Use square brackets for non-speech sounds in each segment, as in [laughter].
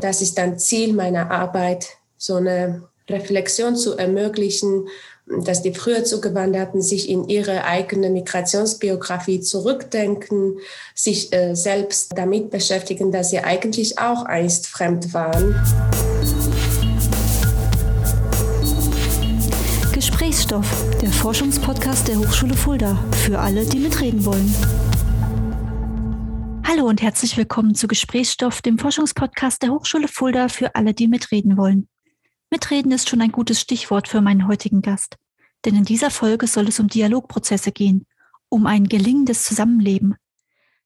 Das ist dann Ziel meiner Arbeit, so eine Reflexion zu ermöglichen, dass die früher Zugewanderten sich in ihre eigene Migrationsbiografie zurückdenken, sich äh, selbst damit beschäftigen, dass sie eigentlich auch einst fremd waren. Gesprächsstoff, der Forschungspodcast der Hochschule Fulda, für alle, die mitreden wollen. Hallo und herzlich willkommen zu Gesprächsstoff, dem Forschungspodcast der Hochschule Fulda, für alle, die mitreden wollen. Mitreden ist schon ein gutes Stichwort für meinen heutigen Gast. Denn in dieser Folge soll es um Dialogprozesse gehen, um ein gelingendes Zusammenleben.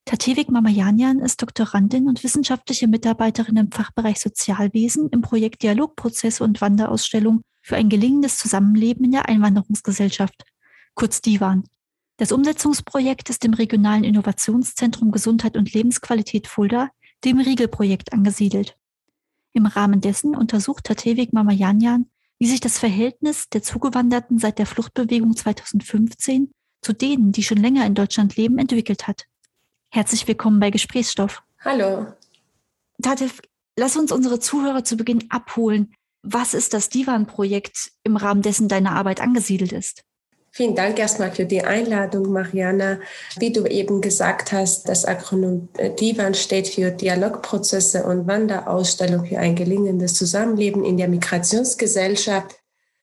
Tatevik Mamayanyan ist Doktorandin und wissenschaftliche Mitarbeiterin im Fachbereich Sozialwesen im Projekt Dialogprozesse und Wanderausstellung für ein gelingendes Zusammenleben in der Einwanderungsgesellschaft, kurz DIWAN. Das Umsetzungsprojekt ist im Regionalen Innovationszentrum Gesundheit und Lebensqualität Fulda, dem Riegel-Projekt, angesiedelt. Im Rahmen dessen untersucht Tatevik Mamayanyan, wie sich das Verhältnis der Zugewanderten seit der Fluchtbewegung 2015 zu denen, die schon länger in Deutschland leben, entwickelt hat. Herzlich willkommen bei Gesprächsstoff. Hallo. Tatev, lass uns unsere Zuhörer zu Beginn abholen. Was ist das Divan-Projekt im Rahmen dessen deine Arbeit angesiedelt ist? Vielen Dank erstmal für die Einladung, Mariana. Wie du eben gesagt hast, das Akronym DIVAN steht für Dialogprozesse und Wanderausstellung für ein gelingendes Zusammenleben in der Migrationsgesellschaft.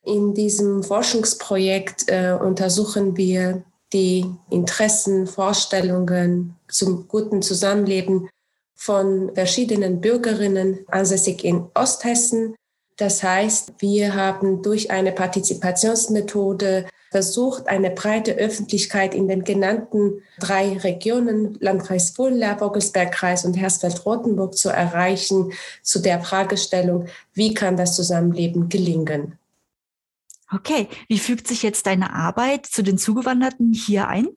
In diesem Forschungsprojekt äh, untersuchen wir die Interessen, Vorstellungen zum guten Zusammenleben von verschiedenen Bürgerinnen ansässig in Osthessen. Das heißt, wir haben durch eine Partizipationsmethode versucht, eine breite Öffentlichkeit in den genannten drei Regionen, Landkreis Fulda, Vogelsbergkreis und Hersfeld-Rotenburg zu erreichen, zu der Fragestellung, wie kann das Zusammenleben gelingen? Okay, wie fügt sich jetzt deine Arbeit zu den Zugewanderten hier ein?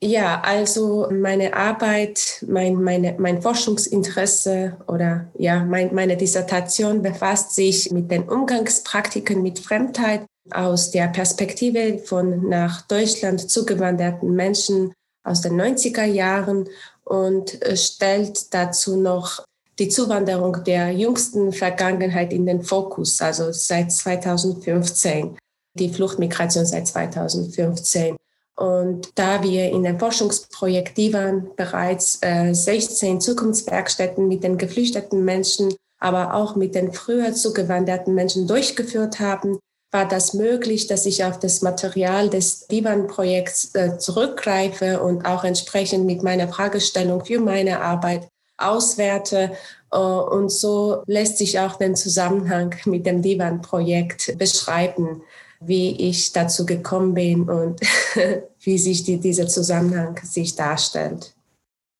Ja, also meine Arbeit, mein, meine, mein Forschungsinteresse oder ja, mein, meine Dissertation befasst sich mit den Umgangspraktiken mit Fremdheit aus der Perspektive von nach Deutschland zugewanderten Menschen aus den 90er Jahren und stellt dazu noch die Zuwanderung der jüngsten Vergangenheit in den Fokus, also seit 2015, die Fluchtmigration seit 2015. Und da wir in dem Forschungsprojekt DIVAN bereits äh, 16 Zukunftswerkstätten mit den geflüchteten Menschen, aber auch mit den früher zugewanderten Menschen durchgeführt haben, war das möglich, dass ich auf das Material des DIVAN-Projekts äh, zurückgreife und auch entsprechend mit meiner Fragestellung für meine Arbeit auswerte. Äh, und so lässt sich auch den Zusammenhang mit dem DIVAN-Projekt beschreiben, wie ich dazu gekommen bin und [laughs] wie sich die, dieser Zusammenhang sich darstellt.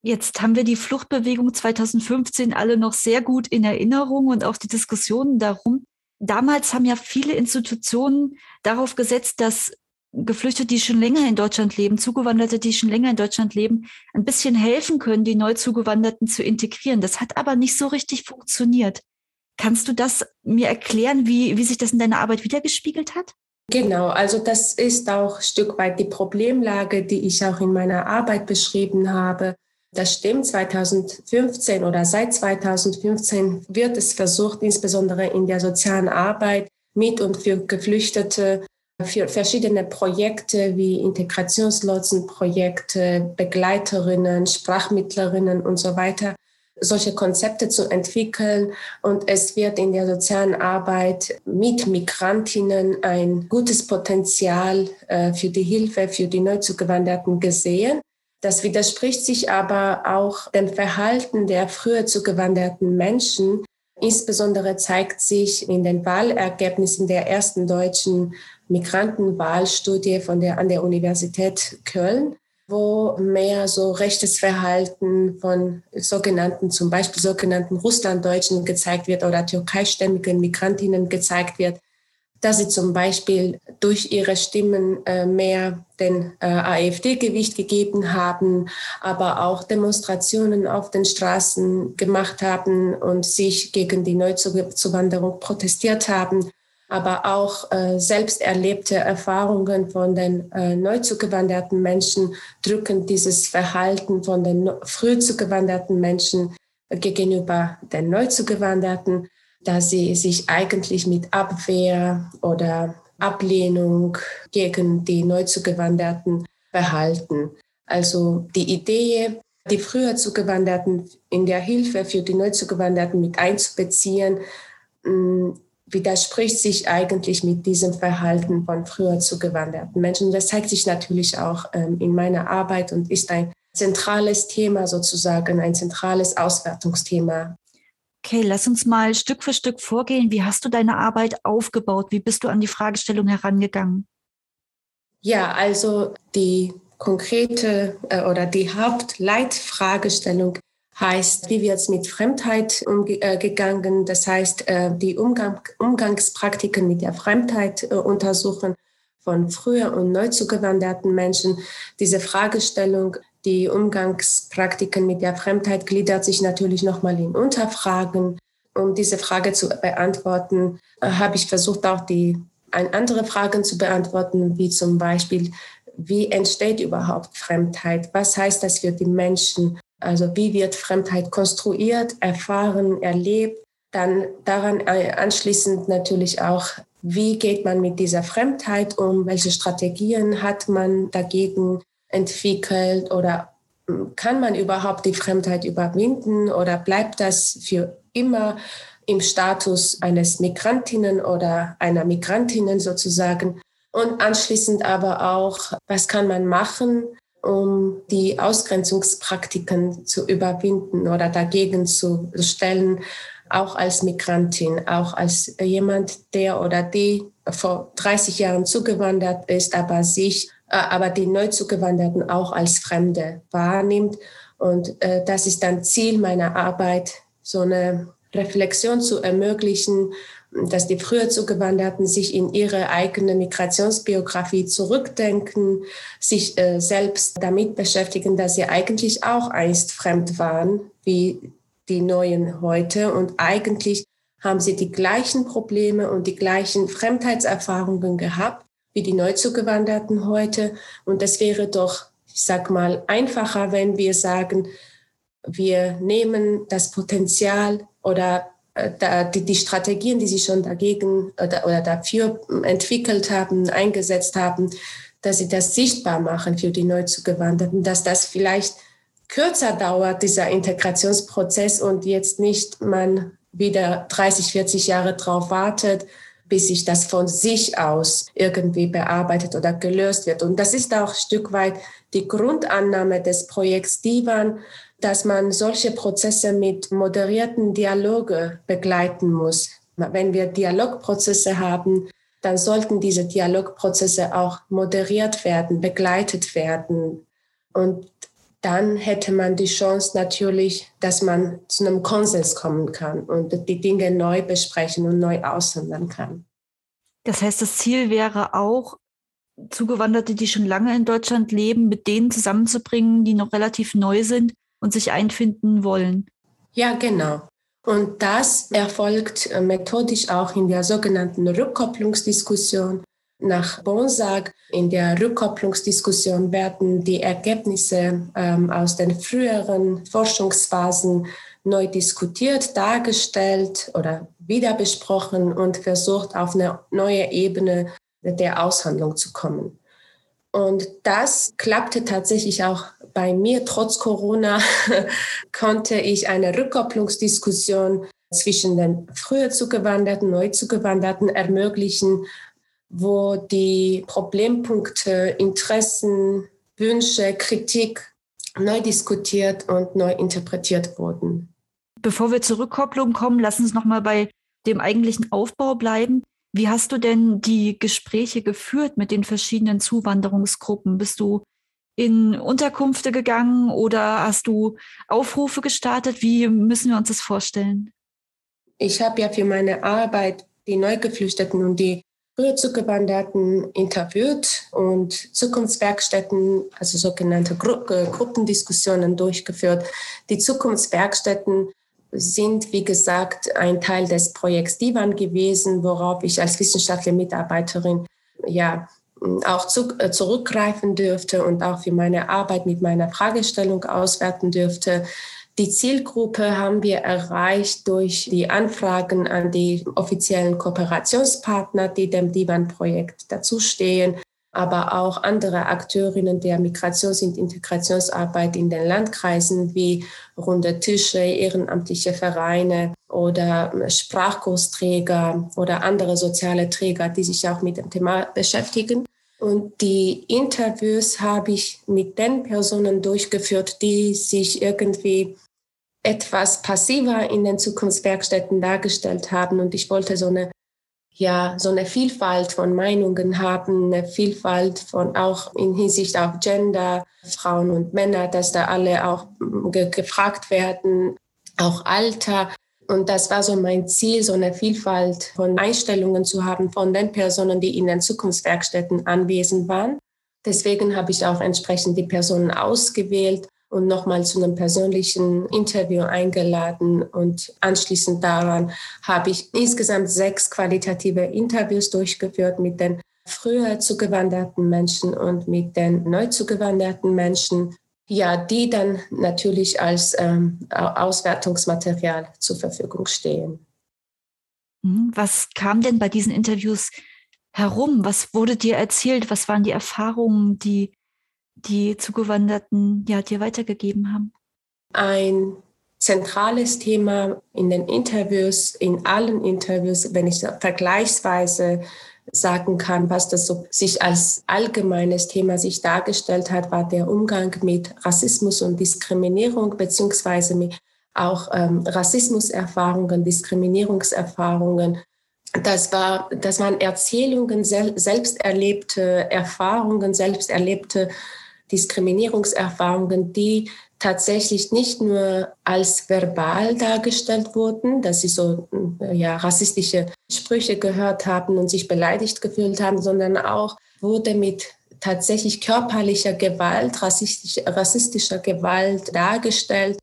Jetzt haben wir die Fluchtbewegung 2015 alle noch sehr gut in Erinnerung und auch die Diskussionen darum. Damals haben ja viele Institutionen darauf gesetzt, dass Geflüchtete, die schon länger in Deutschland leben, Zugewanderte, die schon länger in Deutschland leben, ein bisschen helfen können, die Neuzugewanderten zu integrieren. Das hat aber nicht so richtig funktioniert. Kannst du das mir erklären, wie, wie sich das in deiner Arbeit wiedergespiegelt hat? Genau, also das ist auch ein Stück weit die Problemlage, die ich auch in meiner Arbeit beschrieben habe. Das stimmt, 2015 oder seit 2015 wird es versucht, insbesondere in der sozialen Arbeit mit und für Geflüchtete, für verschiedene Projekte wie Integrationslotsenprojekte, Begleiterinnen, Sprachmittlerinnen und so weiter, solche Konzepte zu entwickeln. Und es wird in der sozialen Arbeit mit Migrantinnen ein gutes Potenzial äh, für die Hilfe für die Neuzugewanderten gesehen. Das widerspricht sich aber auch dem Verhalten der früher zugewanderten Menschen. Insbesondere zeigt sich in den Wahlergebnissen der ersten deutschen Migrantenwahlstudie von der, an der Universität Köln, wo mehr so rechtes Verhalten von sogenannten, zum Beispiel sogenannten Russlanddeutschen gezeigt wird oder türkeistämmigen Migrantinnen gezeigt wird dass sie zum Beispiel durch ihre Stimmen äh, mehr den äh, AfD-Gewicht gegeben haben, aber auch Demonstrationen auf den Straßen gemacht haben und sich gegen die Neuzuwanderung protestiert haben, aber auch äh, selbst erlebte Erfahrungen von den äh, neu zugewanderten Menschen drücken dieses Verhalten von den früh zugewanderten Menschen gegenüber den Neuzugewanderten, dass sie sich eigentlich mit Abwehr oder Ablehnung gegen die Neuzugewanderten verhalten. Also die Idee, die früher Zugewanderten in der Hilfe für die Neuzugewanderten mit einzubeziehen, mm, widerspricht sich eigentlich mit diesem Verhalten von früher zugewanderten Menschen. Das zeigt sich natürlich auch ähm, in meiner Arbeit und ist ein zentrales Thema sozusagen, ein zentrales Auswertungsthema. Okay, lass uns mal Stück für Stück vorgehen. Wie hast du deine Arbeit aufgebaut? Wie bist du an die Fragestellung herangegangen? Ja, also die konkrete äh, oder die Hauptleitfragestellung heißt, wie wird es mit Fremdheit umgegangen? Äh, das heißt, äh, die Umgang, Umgangspraktiken mit der Fremdheit äh, untersuchen von früher und neu zugewanderten Menschen. Diese Fragestellung, die Umgangspraktiken mit der Fremdheit gliedert sich natürlich nochmal in Unterfragen. Um diese Frage zu beantworten, habe ich versucht, auch die andere Fragen zu beantworten, wie zum Beispiel, wie entsteht überhaupt Fremdheit? Was heißt das für die Menschen? Also wie wird Fremdheit konstruiert, erfahren, erlebt? Dann daran anschließend natürlich auch, wie geht man mit dieser Fremdheit um? Welche Strategien hat man dagegen entwickelt? Oder hm, kann man überhaupt die Fremdheit überwinden? Oder bleibt das für immer im Status eines Migrantinnen oder einer Migrantinnen sozusagen? Und anschließend aber auch, was kann man machen, um die Ausgrenzungspraktiken zu überwinden oder dagegen zu stellen, auch als Migrantin, auch als jemand, der oder die vor 30 Jahren zugewandert ist, aber sich, äh, aber die Neuzugewanderten auch als Fremde wahrnimmt. Und äh, das ist dann Ziel meiner Arbeit, so eine Reflexion zu ermöglichen dass die früher Zugewanderten sich in ihre eigene Migrationsbiografie zurückdenken, sich äh, selbst damit beschäftigen, dass sie eigentlich auch einst fremd waren wie die Neuen heute und eigentlich haben sie die gleichen Probleme und die gleichen Fremdheitserfahrungen gehabt wie die Neuzugewanderten heute. Und es wäre doch, ich sag mal, einfacher, wenn wir sagen, wir nehmen das Potenzial oder äh, die, die Strategien, die sie schon dagegen oder, oder dafür entwickelt haben, eingesetzt haben, dass sie das sichtbar machen für die Neuzugewanderten, dass das vielleicht kürzer dauert, dieser Integrationsprozess und jetzt nicht man wieder 30, 40 Jahre drauf wartet, bis sich das von sich aus irgendwie bearbeitet oder gelöst wird. Und das ist auch ein Stück weit die Grundannahme des Projekts Divan, dass man solche Prozesse mit moderierten Dialoge begleiten muss. Wenn wir Dialogprozesse haben, dann sollten diese Dialogprozesse auch moderiert werden, begleitet werden. Und dann hätte man die Chance natürlich, dass man zu einem Konsens kommen kann und die Dinge neu besprechen und neu aushandeln kann. Das heißt, das Ziel wäre auch, Zugewanderte, die schon lange in Deutschland leben, mit denen zusammenzubringen, die noch relativ neu sind und sich einfinden wollen. Ja, genau. Und das erfolgt äh, methodisch auch in der sogenannten Rückkopplungsdiskussion. Nach Bonsag in der Rückkopplungsdiskussion werden die Ergebnisse ähm, aus den früheren Forschungsphasen neu diskutiert, dargestellt oder wieder besprochen und versucht, auf eine neue Ebene der Aushandlung zu kommen. Und das klappte tatsächlich auch bei mir. Trotz Corona [laughs] konnte ich eine Rückkopplungsdiskussion zwischen den früher zugewanderten, neu zugewanderten ermöglichen, wo die Problempunkte, Interessen, Wünsche, Kritik neu diskutiert und neu interpretiert wurden. Bevor wir zur Rückkopplung kommen, lass uns nochmal bei dem eigentlichen Aufbau bleiben. Wie hast du denn die Gespräche geführt mit den verschiedenen Zuwanderungsgruppen? Bist du in Unterkünfte gegangen oder hast du Aufrufe gestartet? Wie müssen wir uns das vorstellen? Ich habe ja für meine Arbeit die Neugeflüchteten und die früher Zugewanderten interviewt und Zukunftswerkstätten, also sogenannte Gru äh, Gruppendiskussionen durchgeführt. Die Zukunftswerkstätten sind, wie gesagt, ein Teil des Projekts Divan gewesen, worauf ich als wissenschaftliche Mitarbeiterin ja auch zu, äh, zurückgreifen dürfte und auch für meine Arbeit mit meiner Fragestellung auswerten dürfte. Die Zielgruppe haben wir erreicht durch die Anfragen an die offiziellen Kooperationspartner, die dem Divan-Projekt dazustehen, aber auch andere Akteurinnen der Migrations- und Integrationsarbeit in den Landkreisen wie runde Tische, ehrenamtliche Vereine oder Sprachkursträger oder andere soziale Träger, die sich auch mit dem Thema beschäftigen. Und die Interviews habe ich mit den Personen durchgeführt, die sich irgendwie etwas passiver in den Zukunftswerkstätten dargestellt haben. Und ich wollte so eine, ja, so eine Vielfalt von Meinungen haben, eine Vielfalt von auch in Hinsicht auf Gender, Frauen und Männer, dass da alle auch ge gefragt werden, auch Alter. Und das war so mein Ziel, so eine Vielfalt von Einstellungen zu haben von den Personen, die in den Zukunftswerkstätten anwesend waren. Deswegen habe ich auch entsprechend die Personen ausgewählt und nochmal zu einem persönlichen Interview eingeladen. Und anschließend daran habe ich insgesamt sechs qualitative Interviews durchgeführt mit den früher zugewanderten Menschen und mit den neu zugewanderten Menschen. Ja, die dann natürlich als ähm, Auswertungsmaterial zur Verfügung stehen. Mhm. Was kam denn bei diesen Interviews herum? Was wurde dir erzählt? Was waren die Erfahrungen, die die Zugewanderten ja, dir weitergegeben haben? Ein zentrales Thema in den Interviews, in allen Interviews, wenn ich vergleichsweise sagen kann, was das so sich als allgemeines Thema sich dargestellt hat, war der Umgang mit Rassismus und Diskriminierung beziehungsweise mit auch ähm, Rassismuserfahrungen, Diskriminierungserfahrungen. Das, war, das waren Erzählungen, sel selbst erlebte Erfahrungen, selbst erlebte Diskriminierungserfahrungen, die tatsächlich nicht nur als verbal dargestellt wurden, dass sie so äh, ja, rassistische Sprüche gehört haben und sich beleidigt gefühlt haben, sondern auch wurde mit tatsächlich körperlicher Gewalt, rassistisch, rassistischer Gewalt dargestellt.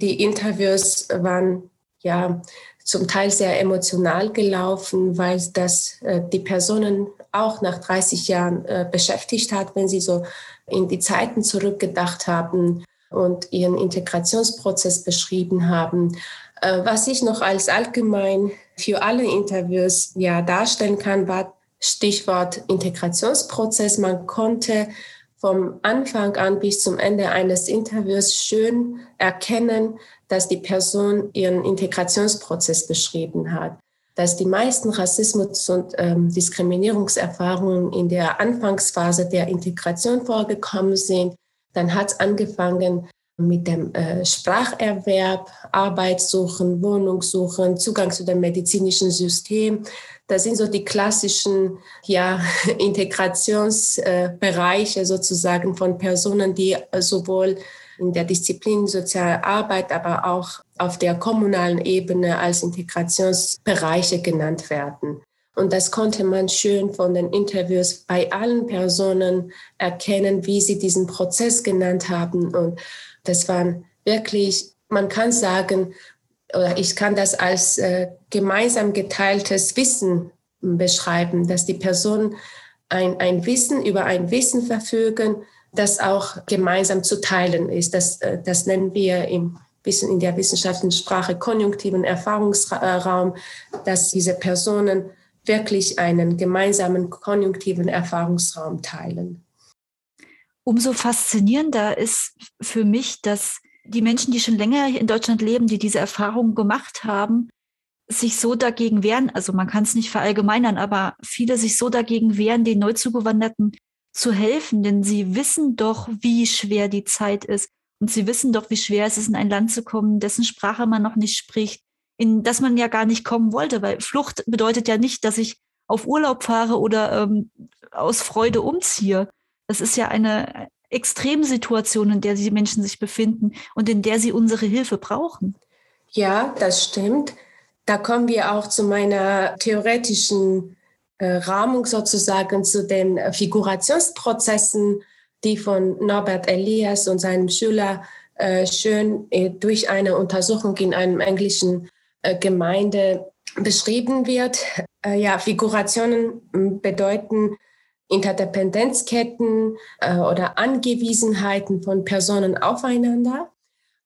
Die Interviews waren ja zum Teil sehr emotional gelaufen, weil das äh, die Personen auch nach 30 Jahren äh, beschäftigt hat, wenn sie so in die Zeiten zurückgedacht haben und ihren Integrationsprozess beschrieben haben. Äh, was ich noch als allgemein für alle Interviews ja darstellen kann, war Stichwort Integrationsprozess. Man konnte vom Anfang an bis zum Ende eines Interviews schön erkennen, dass die Person ihren Integrationsprozess beschrieben hat dass die meisten Rassismus- und ähm, Diskriminierungserfahrungen in der Anfangsphase der Integration vorgekommen sind. Dann hat es angefangen mit dem äh, Spracherwerb, Arbeitssuchen, Wohnungssuchen, Zugang zu dem medizinischen System. Das sind so die klassischen ja, [laughs] Integrationsbereiche äh, sozusagen von Personen, die sowohl in der Disziplin Soziale Arbeit, aber auch auf der kommunalen Ebene als Integrationsbereiche genannt werden. Und das konnte man schön von den Interviews bei allen Personen erkennen, wie sie diesen Prozess genannt haben. Und das waren wirklich, man kann sagen, oder ich kann das als äh, gemeinsam geteiltes Wissen beschreiben, dass die Personen ein, ein Wissen über ein Wissen verfügen, das auch gemeinsam zu teilen ist. Das, äh, das nennen wir im bisschen in der wissenschaftlichen Sprache konjunktiven Erfahrungsraum, dass diese Personen wirklich einen gemeinsamen konjunktiven Erfahrungsraum teilen. Umso faszinierender ist für mich, dass die Menschen, die schon länger in Deutschland leben, die diese Erfahrungen gemacht haben, sich so dagegen wehren, also man kann es nicht verallgemeinern, aber viele sich so dagegen wehren, den Neuzugewanderten zu helfen, denn sie wissen doch, wie schwer die Zeit ist. Und sie wissen doch, wie schwer es ist, in ein Land zu kommen, dessen Sprache man noch nicht spricht, in das man ja gar nicht kommen wollte, weil Flucht bedeutet ja nicht, dass ich auf Urlaub fahre oder ähm, aus Freude umziehe. Das ist ja eine Extremsituation, in der die Menschen sich befinden und in der sie unsere Hilfe brauchen. Ja, das stimmt. Da kommen wir auch zu meiner theoretischen äh, Rahmung sozusagen zu den äh, Figurationsprozessen, die von Norbert Elias und seinem Schüler äh, schön durch eine Untersuchung in einem englischen Gemeinde beschrieben wird. Ja, Figurationen bedeuten Interdependenzketten oder Angewiesenheiten von Personen aufeinander.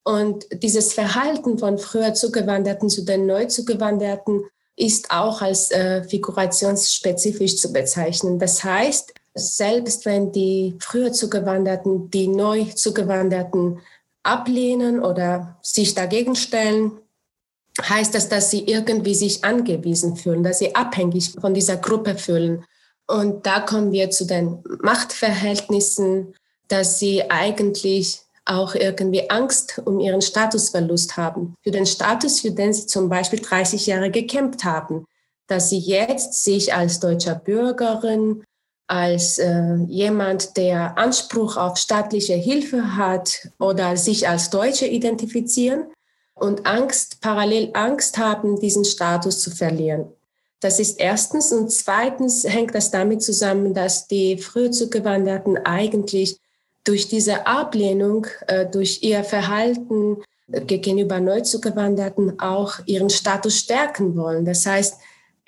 Und dieses Verhalten von früher Zugewanderten zu den Neuzugewanderten ist auch als äh, figurationsspezifisch zu bezeichnen. Das heißt, selbst wenn die früher Zugewanderten die neu Zugewanderten ablehnen oder sich dagegen stellen, heißt das, dass sie irgendwie sich angewiesen fühlen, dass sie abhängig von dieser Gruppe fühlen. Und da kommen wir zu den Machtverhältnissen, dass sie eigentlich auch irgendwie Angst um ihren Statusverlust haben. Für den Status, für den sie zum Beispiel 30 Jahre gekämpft haben. Dass sie jetzt sich als deutscher Bürgerin, als äh, jemand, der Anspruch auf staatliche Hilfe hat oder sich als Deutsche identifizieren und Angst, parallel Angst haben, diesen Status zu verlieren. Das ist erstens. Und zweitens hängt das damit zusammen, dass die früh zugewanderten eigentlich durch diese Ablehnung, äh, durch ihr Verhalten gegenüber Neuzugewanderten auch ihren Status stärken wollen. Das heißt,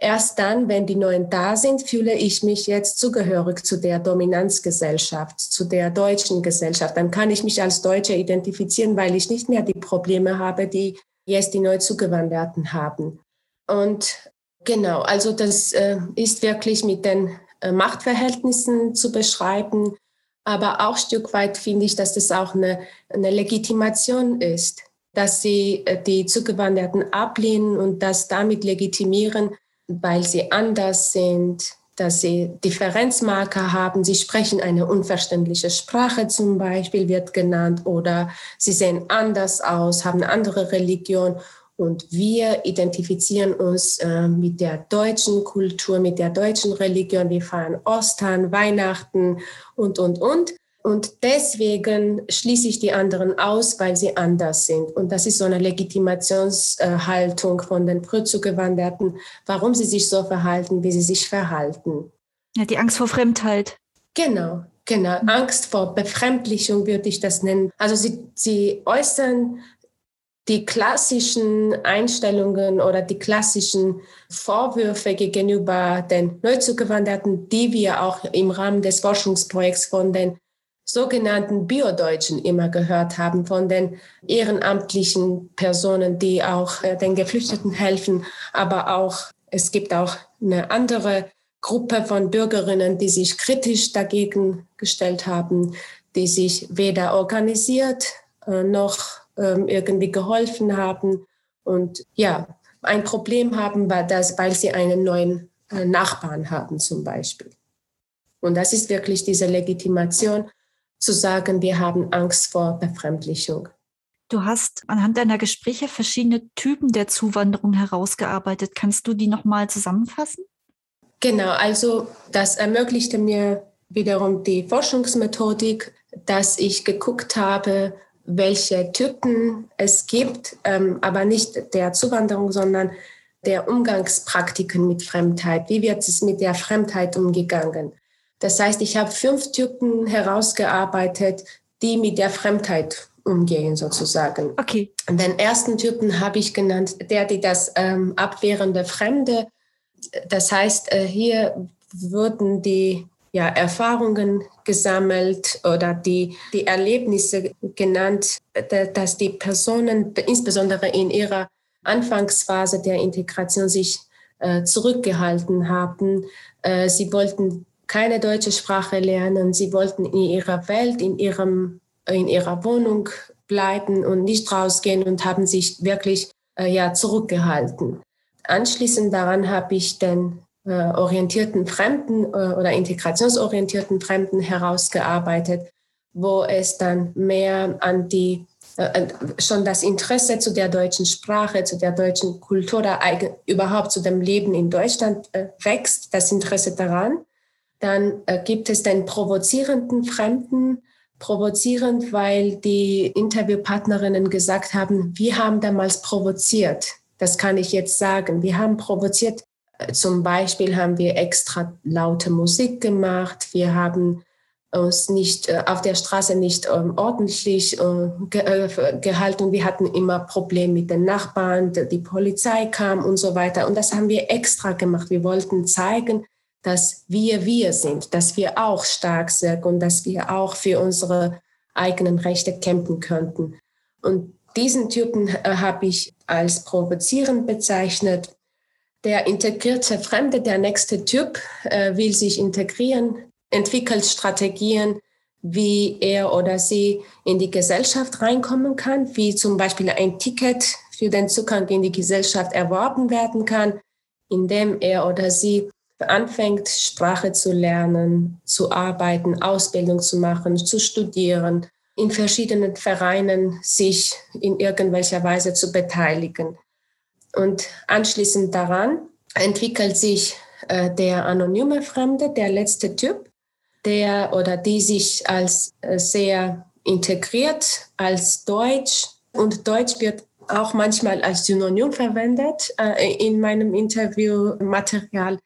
erst dann, wenn die Neuen da sind, fühle ich mich jetzt zugehörig zu der Dominanzgesellschaft, zu der deutschen Gesellschaft. Dann kann ich mich als Deutsche identifizieren, weil ich nicht mehr die Probleme habe, die jetzt die Neuzugewanderten haben. Und genau, also das äh, ist wirklich mit den äh, Machtverhältnissen zu beschreiben aber auch Stück weit finde ich, dass das auch eine, eine Legitimation ist, dass sie äh, die Zugewanderten ablehnen und das damit legitimieren, weil sie anders sind, dass sie Differenzmarker haben. Sie sprechen eine unverständliche Sprache zum Beispiel, wird genannt, oder sie sehen anders aus, haben eine andere Religion. Und wir identifizieren uns äh, mit der deutschen Kultur, mit der deutschen Religion. Wir feiern Ostern, Weihnachten und, und, und. Und deswegen schließe ich die anderen aus, weil sie anders sind. Und das ist so eine Legitimationshaltung von den Frühzugewanderten, warum sie sich so verhalten, wie sie sich verhalten. Ja, die Angst vor Fremdheit. Genau, genau. Angst vor Befremdlichung würde ich das nennen. Also sie, sie äußern die klassischen Einstellungen oder die klassischen Vorwürfe gegenüber den Neuzugewanderten, die wir auch im Rahmen des Forschungsprojekts von den sogenannten Biodeutschen immer gehört haben, von den ehrenamtlichen Personen, die auch äh, den Geflüchteten helfen, aber auch es gibt auch eine andere Gruppe von Bürgerinnen, die sich kritisch dagegen gestellt haben, die sich weder organisiert äh, noch ähm, irgendwie geholfen haben und ja, ein Problem haben, weil, das, weil sie einen neuen äh, Nachbarn haben zum Beispiel. Und das ist wirklich diese Legitimation zu sagen, wir haben Angst vor Befremdlichung. Du hast anhand deiner Gespräche verschiedene Typen der Zuwanderung herausgearbeitet. Kannst du die nochmal zusammenfassen? Genau, also das ermöglichte mir wiederum die Forschungsmethodik, dass ich geguckt habe, welche Typen es gibt, ähm, aber nicht der Zuwanderung, sondern der Umgangspraktiken mit Fremdheit. Wie wird es mit der Fremdheit umgegangen? Das heißt, ich habe fünf Typen herausgearbeitet, die mit der Fremdheit umgehen sozusagen. Okay. Den ersten Typen habe ich genannt, der, die das ähm, abwehrende Fremde. Das heißt, äh, hier würden die ja, Erfahrungen gesammelt oder die, die Erlebnisse genannt, dass die Personen insbesondere in ihrer Anfangsphase der Integration sich äh, zurückgehalten haben. Äh, sie wollten keine deutsche Sprache lernen, sie wollten in ihrer Welt, in, ihrem, in ihrer Wohnung bleiben und nicht rausgehen und haben sich wirklich äh, ja, zurückgehalten. Anschließend daran habe ich den äh, orientierten Fremden äh, oder integrationsorientierten Fremden herausgearbeitet, wo es dann mehr an die äh, schon das Interesse zu der deutschen Sprache, zu der deutschen Kultur, oder überhaupt zu dem Leben in Deutschland wächst, das Interesse daran. Dann gibt es den provozierenden Fremden, provozierend, weil die Interviewpartnerinnen gesagt haben, wir haben damals provoziert. Das kann ich jetzt sagen. Wir haben provoziert zum Beispiel haben wir extra laute Musik gemacht. Wir haben uns nicht äh, auf der Straße nicht ähm, ordentlich äh, äh, gehalten. Wir hatten immer Probleme mit den Nachbarn, die Polizei kam und so weiter. Und das haben wir extra gemacht. Wir wollten zeigen, dass wir wir sind, dass wir auch stark sind und dass wir auch für unsere eigenen Rechte kämpfen könnten. Und Diesen Typen äh, habe ich als provozierend bezeichnet. Der integrierte Fremde, der nächste Typ, äh, will sich integrieren, entwickelt Strategien, wie er oder sie in die Gesellschaft reinkommen kann, wie zum Beispiel ein Ticket für den Zugang in die Gesellschaft erworben werden kann, indem er oder sie anfängt, Sprache zu lernen, zu arbeiten, Ausbildung zu machen, zu studieren, in verschiedenen Vereinen sich in irgendwelcher Weise zu beteiligen. Und anschließend daran entwickelt sich äh, der anonyme Fremde, der letzte Typ, der oder die sich als äh, sehr integriert, als Deutsch und Deutsch wird auch manchmal als Synonym verwendet äh, in meinem Interviewmaterial.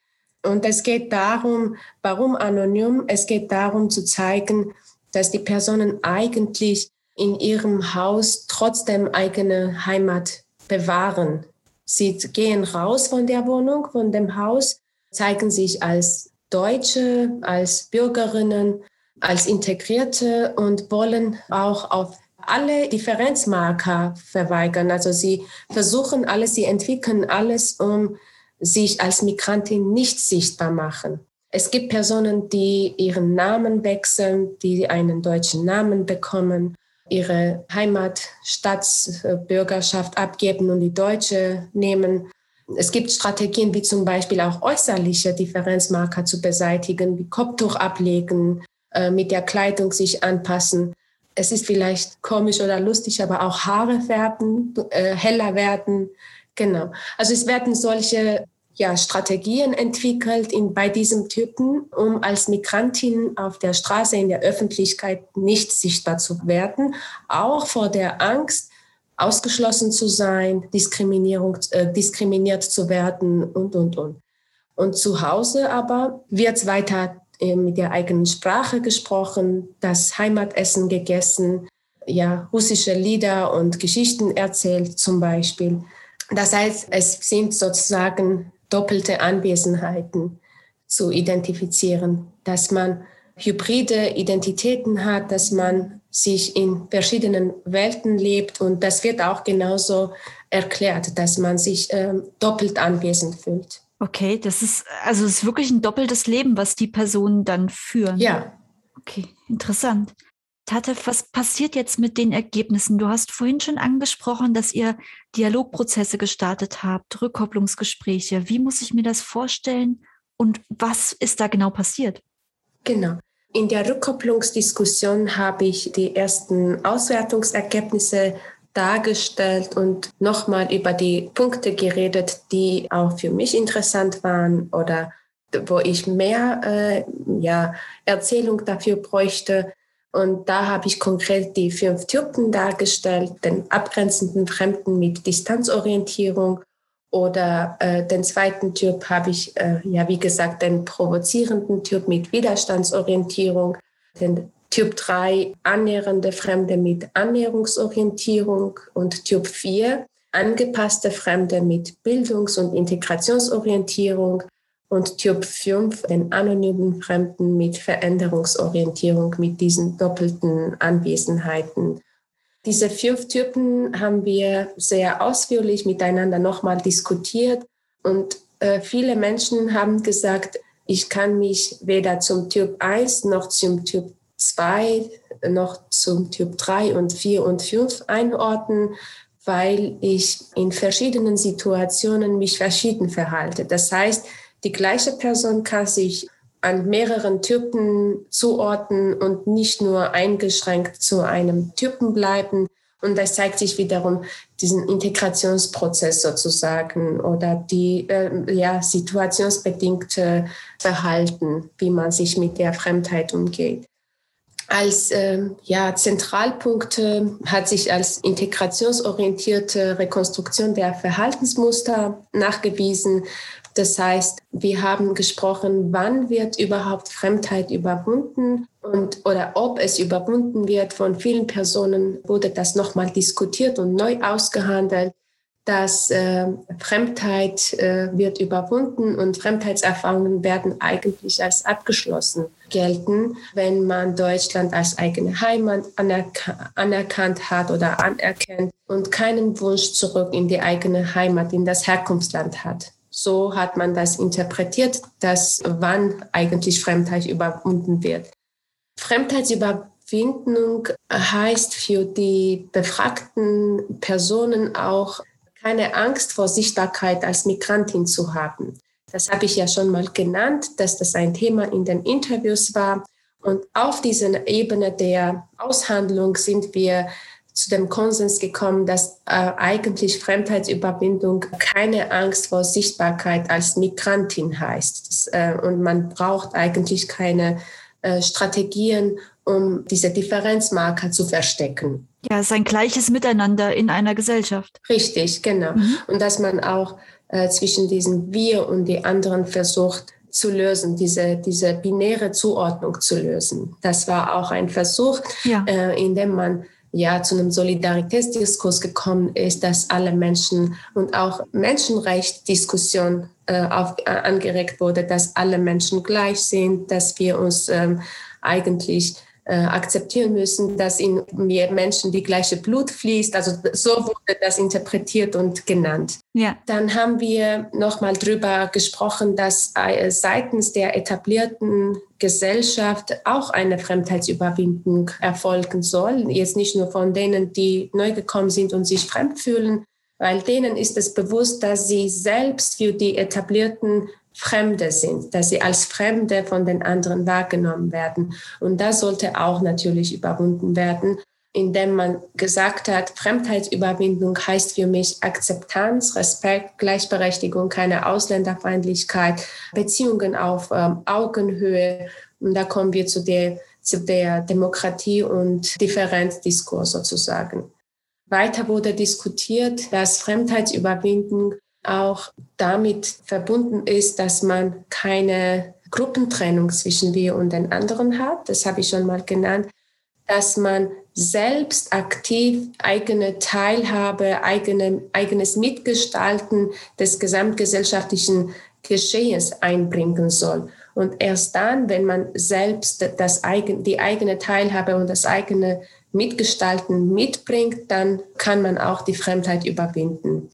Und es geht darum, warum anonym? Es geht darum zu zeigen, dass die Personen eigentlich in ihrem Haus trotzdem eigene Heimat bewahren. Sie gehen raus von der Wohnung, von dem Haus, zeigen sich als Deutsche, als Bürgerinnen, als Integrierte und wollen auch auf alle Differenzmarker verweigern. Also sie versuchen alles, sie entwickeln alles, um sich als Migrantin nicht sichtbar machen. Es gibt Personen, die ihren Namen wechseln, die einen deutschen Namen bekommen, ihre Heimatstaatsbürgerschaft abgeben und die deutsche nehmen. Es gibt Strategien wie zum Beispiel auch äußerliche Differenzmarker zu beseitigen, wie Kopftuch ablegen, äh, mit der Kleidung sich anpassen. Es ist vielleicht komisch oder lustig, aber auch Haare färben, äh, heller werden. Genau. Also es werden solche ja, Strategien entwickelt in, bei diesem Typen, um als Migrantin auf der Straße in der Öffentlichkeit nicht sichtbar zu werden, auch vor der Angst, ausgeschlossen zu sein, Diskriminierung, äh, diskriminiert zu werden und, und, und. Und zu Hause aber wird weiter äh, mit der eigenen Sprache gesprochen, das Heimatessen gegessen, ja, russische Lieder und Geschichten erzählt zum Beispiel. Das heißt, es sind sozusagen doppelte Anwesenheiten zu identifizieren, dass man hybride Identitäten hat, dass man sich in verschiedenen Welten lebt und das wird auch genauso erklärt, dass man sich äh, doppelt anwesend fühlt. Okay, das ist also es ist wirklich ein doppeltes Leben, was die Personen dann führen. Ja. Okay, interessant. Tate, was passiert jetzt mit den Ergebnissen? Du hast vorhin schon angesprochen, dass ihr Dialogprozesse gestartet habt, Rückkopplungsgespräche. Wie muss ich mir das vorstellen und was ist da genau passiert? Genau. In der Rückkopplungsdiskussion habe ich die ersten Auswertungsergebnisse dargestellt und nochmal über die Punkte geredet, die auch für mich interessant waren oder wo ich mehr äh, ja, Erzählung dafür bräuchte. Und da habe ich konkret die fünf Typen dargestellt, den abgrenzenden Fremden mit Distanzorientierung oder äh, den zweiten Typ habe ich, äh, ja, wie gesagt, den provozierenden Typ mit Widerstandsorientierung, den Typ 3 annähernde Fremde mit Annäherungsorientierung und Typ 4 angepasste Fremde mit Bildungs- und Integrationsorientierung und Typ 5 den anonymen Fremden mit Veränderungsorientierung, mit diesen doppelten Anwesenheiten. Diese fünf Typen haben wir sehr ausführlich miteinander nochmal diskutiert und äh, viele Menschen haben gesagt, ich kann mich weder zum Typ 1 noch zum Typ 2 noch zum Typ 3 und 4 und 5 einordnen, weil ich in verschiedenen Situationen mich verschieden verhalte. Das heißt, die gleiche Person kann sich an mehreren Typen zuordnen und nicht nur eingeschränkt zu einem Typen bleiben. Und das zeigt sich wiederum diesen Integrationsprozess sozusagen oder die äh, ja, situationsbedingte Verhalten, wie man sich mit der Fremdheit umgeht. Als äh, ja, Zentralpunkte hat sich als integrationsorientierte Rekonstruktion der Verhaltensmuster nachgewiesen, das heißt, wir haben gesprochen, wann wird überhaupt Fremdheit überwunden und oder ob es überwunden wird. Von vielen Personen wurde das nochmal diskutiert und neu ausgehandelt. Dass äh, Fremdheit äh, wird überwunden und Fremdheitserfahrungen werden eigentlich als abgeschlossen gelten, wenn man Deutschland als eigene Heimat anerk anerkannt hat oder anerkennt und keinen Wunsch zurück in die eigene Heimat, in das Herkunftsland hat. So hat man das interpretiert, dass wann eigentlich Fremdheit überwunden wird. Fremdheitsüberwindung heißt für die befragten Personen auch keine Angst vor Sichtbarkeit als Migrantin zu haben. Das habe ich ja schon mal genannt, dass das ein Thema in den Interviews war. Und auf dieser Ebene der Aushandlung sind wir zu dem Konsens gekommen, dass äh, eigentlich Fremdheitsüberwindung keine Angst vor Sichtbarkeit als Migrantin heißt. Das, äh, und man braucht eigentlich keine äh, Strategien, um diese Differenzmarker zu verstecken. Ja, es ist ein gleiches Miteinander in einer Gesellschaft. Richtig, genau. Mhm. Und dass man auch äh, zwischen diesem Wir und die anderen versucht zu lösen, diese, diese binäre Zuordnung zu lösen. Das war auch ein Versuch, ja. äh, in dem man ja zu einem Solidaritätsdiskurs gekommen ist, dass alle Menschen und auch Menschenrechtsdiskussion äh, auf, äh, angeregt wurde, dass alle Menschen gleich sind, dass wir uns ähm, eigentlich äh, akzeptieren müssen, dass in mir Menschen die gleiche Blut fließt. Also so wurde das interpretiert und genannt. Ja. Dann haben wir nochmal drüber gesprochen, dass äh, seitens der etablierten Gesellschaft auch eine Fremdheitsüberwindung erfolgen soll. Jetzt nicht nur von denen, die neu gekommen sind und sich fremd fühlen, weil denen ist es bewusst, dass sie selbst für die etablierten Fremde sind, dass sie als Fremde von den anderen wahrgenommen werden. Und das sollte auch natürlich überwunden werden, indem man gesagt hat, Fremdheitsüberwindung heißt für mich Akzeptanz, Respekt, Gleichberechtigung, keine Ausländerfeindlichkeit, Beziehungen auf ähm, Augenhöhe. Und da kommen wir zu der, zu der Demokratie und Differenzdiskurs sozusagen. Weiter wurde diskutiert, dass Fremdheitsüberwindung auch damit verbunden ist, dass man keine Gruppentrennung zwischen wir und den anderen hat. Das habe ich schon mal genannt. Dass man selbst aktiv eigene Teilhabe, eigene, eigenes Mitgestalten des gesamtgesellschaftlichen Geschehens einbringen soll. Und erst dann, wenn man selbst das die eigene Teilhabe und das eigene Mitgestalten mitbringt, dann kann man auch die Fremdheit überwinden.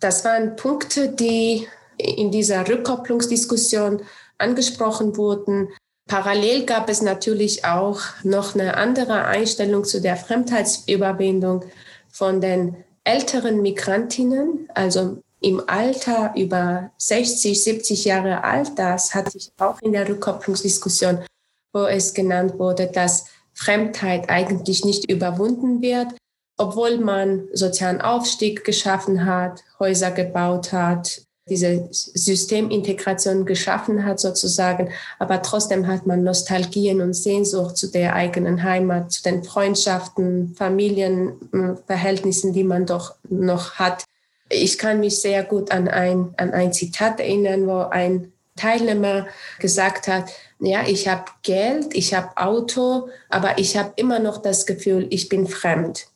Das waren Punkte, die in dieser Rückkopplungsdiskussion angesprochen wurden. Parallel gab es natürlich auch noch eine andere Einstellung zu der Fremdheitsüberwindung von den älteren Migrantinnen, also im Alter über 60, 70 Jahre alt. Das hat sich auch in der Rückkopplungsdiskussion, wo es genannt wurde, dass Fremdheit eigentlich nicht überwunden wird, obwohl man sozialen Aufstieg geschaffen hat, Häuser gebaut hat, diese Systemintegration geschaffen hat sozusagen, aber trotzdem hat man Nostalgien und Sehnsucht zu der eigenen Heimat, zu den Freundschaften, Familienverhältnissen, die man doch noch hat. Ich kann mich sehr gut an ein, an ein Zitat erinnern, wo ein Teilnehmer gesagt hat, ja, ich habe Geld, ich habe Auto, aber ich habe immer noch das Gefühl, ich bin fremd.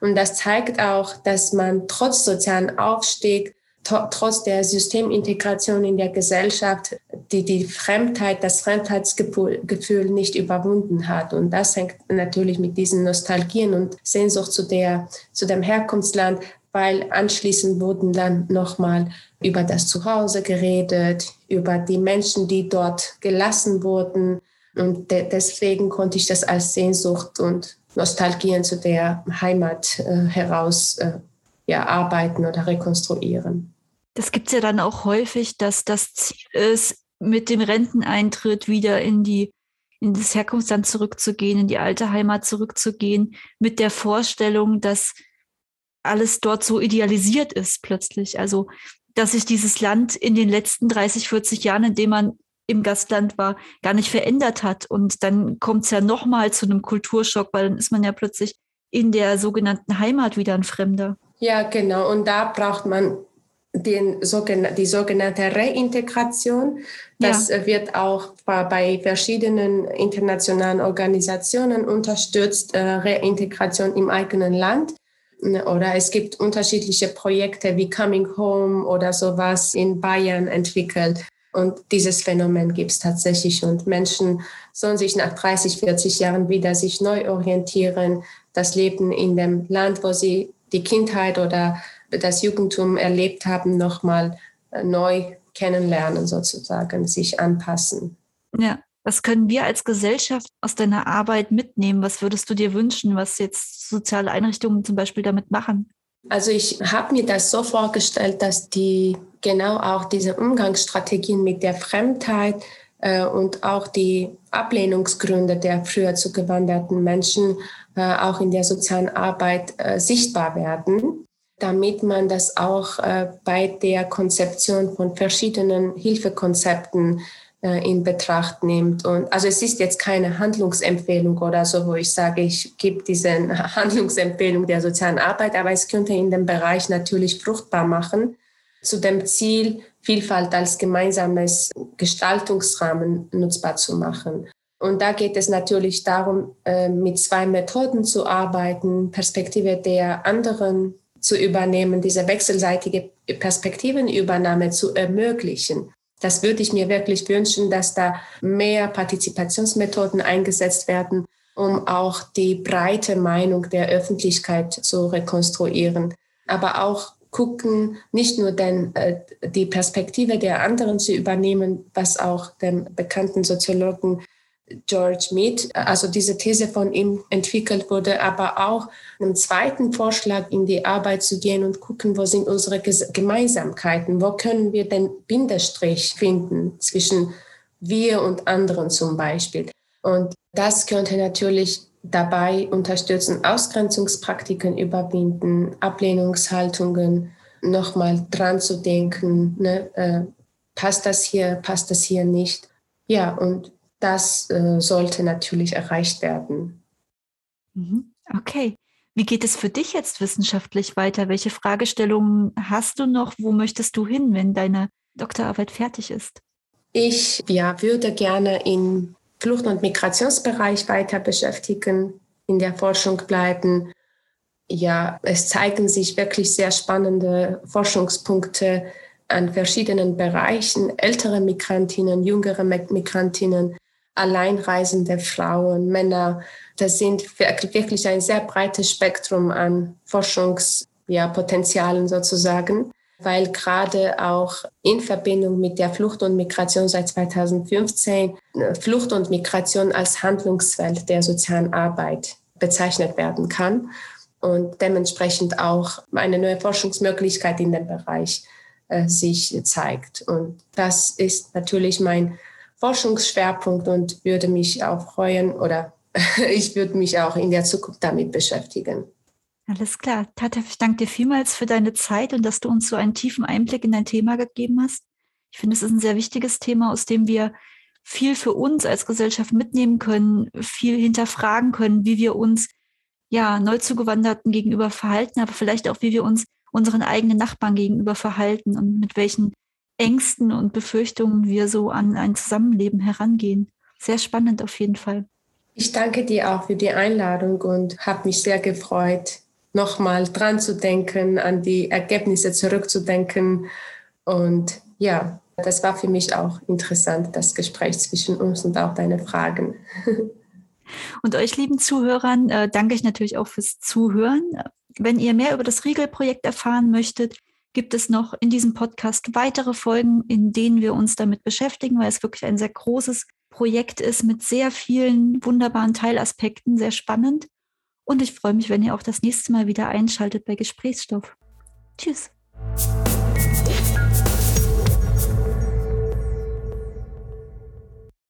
Und das zeigt auch, dass man trotz sozialen Aufstieg, trotz der Systemintegration in der Gesellschaft, die, die Fremdheit, das Fremdheitsgefühl nicht überwunden hat. Und das hängt natürlich mit diesen Nostalgien und Sehnsucht zu, der, zu dem Herkunftsland, weil anschließend wurden dann nochmal über das Zuhause geredet, über die Menschen, die dort gelassen wurden. Und de deswegen konnte ich das als Sehnsucht und Nostalgien zu der Heimat äh, heraus äh, ja, arbeiten oder rekonstruieren. Das gibt es ja dann auch häufig, dass das Ziel ist, mit dem Renteneintritt wieder in die in das Herkunftsland zurückzugehen, in die alte Heimat zurückzugehen, mit der Vorstellung, dass alles dort so idealisiert ist plötzlich. Also, dass sich dieses Land in den letzten 30, 40 Jahren, in dem man im Gastland war, gar nicht verändert hat. Und dann kommt es ja nochmal zu einem Kulturschock, weil dann ist man ja plötzlich in der sogenannten Heimat wieder ein Fremder. Ja, genau. Und da braucht man den, die sogenannte Reintegration. Das ja. wird auch bei verschiedenen internationalen Organisationen unterstützt, äh, Reintegration im eigenen Land. Oder es gibt unterschiedliche Projekte wie Coming Home oder sowas in Bayern entwickelt. Und dieses Phänomen gibt es tatsächlich. Und Menschen sollen sich nach 30, 40 Jahren wieder sich neu orientieren, das Leben in dem Land, wo sie die Kindheit oder das Jugendtum erlebt haben, nochmal äh, neu kennenlernen, sozusagen, sich anpassen. Ja, was können wir als Gesellschaft aus deiner Arbeit mitnehmen? Was würdest du dir wünschen, was jetzt soziale Einrichtungen zum Beispiel damit machen? Also ich habe mir das so vorgestellt, dass die genau auch diese Umgangsstrategien mit der Fremdheit äh, und auch die Ablehnungsgründe der früher zugewanderten Menschen äh, auch in der sozialen Arbeit äh, sichtbar werden, damit man das auch äh, bei der Konzeption von verschiedenen Hilfekonzepten in Betracht nimmt. Und also es ist jetzt keine Handlungsempfehlung oder so, wo ich sage, ich gebe diese [laughs] Handlungsempfehlung der sozialen Arbeit, aber es könnte in dem Bereich natürlich fruchtbar machen, zu dem Ziel, Vielfalt als gemeinsames Gestaltungsrahmen nutzbar zu machen. Und da geht es natürlich darum, äh, mit zwei Methoden zu arbeiten, Perspektive der anderen zu übernehmen, diese wechselseitige Perspektivenübernahme zu ermöglichen. Das würde ich mir wirklich wünschen, dass da mehr Partizipationsmethoden eingesetzt werden, um auch die breite Meinung der Öffentlichkeit zu rekonstruieren. Aber auch gucken, nicht nur denn, äh, die Perspektive der anderen zu übernehmen, was auch dem bekannten Soziologen George Mead, also diese These von ihm entwickelt wurde, aber auch einen zweiten Vorschlag in die Arbeit zu gehen und gucken, wo sind unsere Gemeinsamkeiten, wo können wir den Bindestrich finden zwischen wir und anderen zum Beispiel. Und das könnte natürlich dabei unterstützen, Ausgrenzungspraktiken überwinden, Ablehnungshaltungen nochmal dran zu denken, ne, äh, passt das hier, passt das hier nicht. Ja, und das äh, sollte natürlich erreicht werden. Mhm. Okay. Wie geht es für dich jetzt wissenschaftlich weiter? Welche Fragestellungen hast du noch? Wo möchtest du hin, wenn deine Doktorarbeit fertig ist? Ich ja, würde gerne im Flucht- und Migrationsbereich weiter beschäftigen, in der Forschung bleiben. Ja, es zeigen sich wirklich sehr spannende Forschungspunkte an verschiedenen Bereichen. Ältere Migrantinnen, jüngere Migrantinnen, alleinreisende Frauen, Männer. Das sind wirklich ein sehr breites Spektrum an Forschungspotenzialen ja, sozusagen, weil gerade auch in Verbindung mit der Flucht und Migration seit 2015 äh, Flucht und Migration als Handlungsfeld der sozialen Arbeit bezeichnet werden kann und dementsprechend auch eine neue Forschungsmöglichkeit in dem Bereich äh, sich zeigt. Und das ist natürlich mein Forschungsschwerpunkt und würde mich auch freuen oder [laughs] ich würde mich auch in der Zukunft damit beschäftigen. Alles klar. Tata, ich danke dir vielmals für deine Zeit und dass du uns so einen tiefen Einblick in dein Thema gegeben hast. Ich finde, es ist ein sehr wichtiges Thema, aus dem wir viel für uns als Gesellschaft mitnehmen können, viel hinterfragen können, wie wir uns ja Neuzugewanderten gegenüber verhalten, aber vielleicht auch, wie wir uns unseren eigenen Nachbarn gegenüber verhalten und mit welchen Ängsten und Befürchtungen wir so an ein Zusammenleben herangehen. Sehr spannend auf jeden Fall. Ich danke dir auch für die Einladung und habe mich sehr gefreut, nochmal dran zu denken, an die Ergebnisse zurückzudenken. Und ja, das war für mich auch interessant, das Gespräch zwischen uns und auch deine Fragen. [laughs] Und euch lieben Zuhörern äh, danke ich natürlich auch fürs Zuhören. Wenn ihr mehr über das Riegel-Projekt erfahren möchtet, gibt es noch in diesem Podcast weitere Folgen, in denen wir uns damit beschäftigen, weil es wirklich ein sehr großes Projekt ist mit sehr vielen wunderbaren Teilaspekten, sehr spannend. Und ich freue mich, wenn ihr auch das nächste Mal wieder einschaltet bei Gesprächsstoff. Tschüss.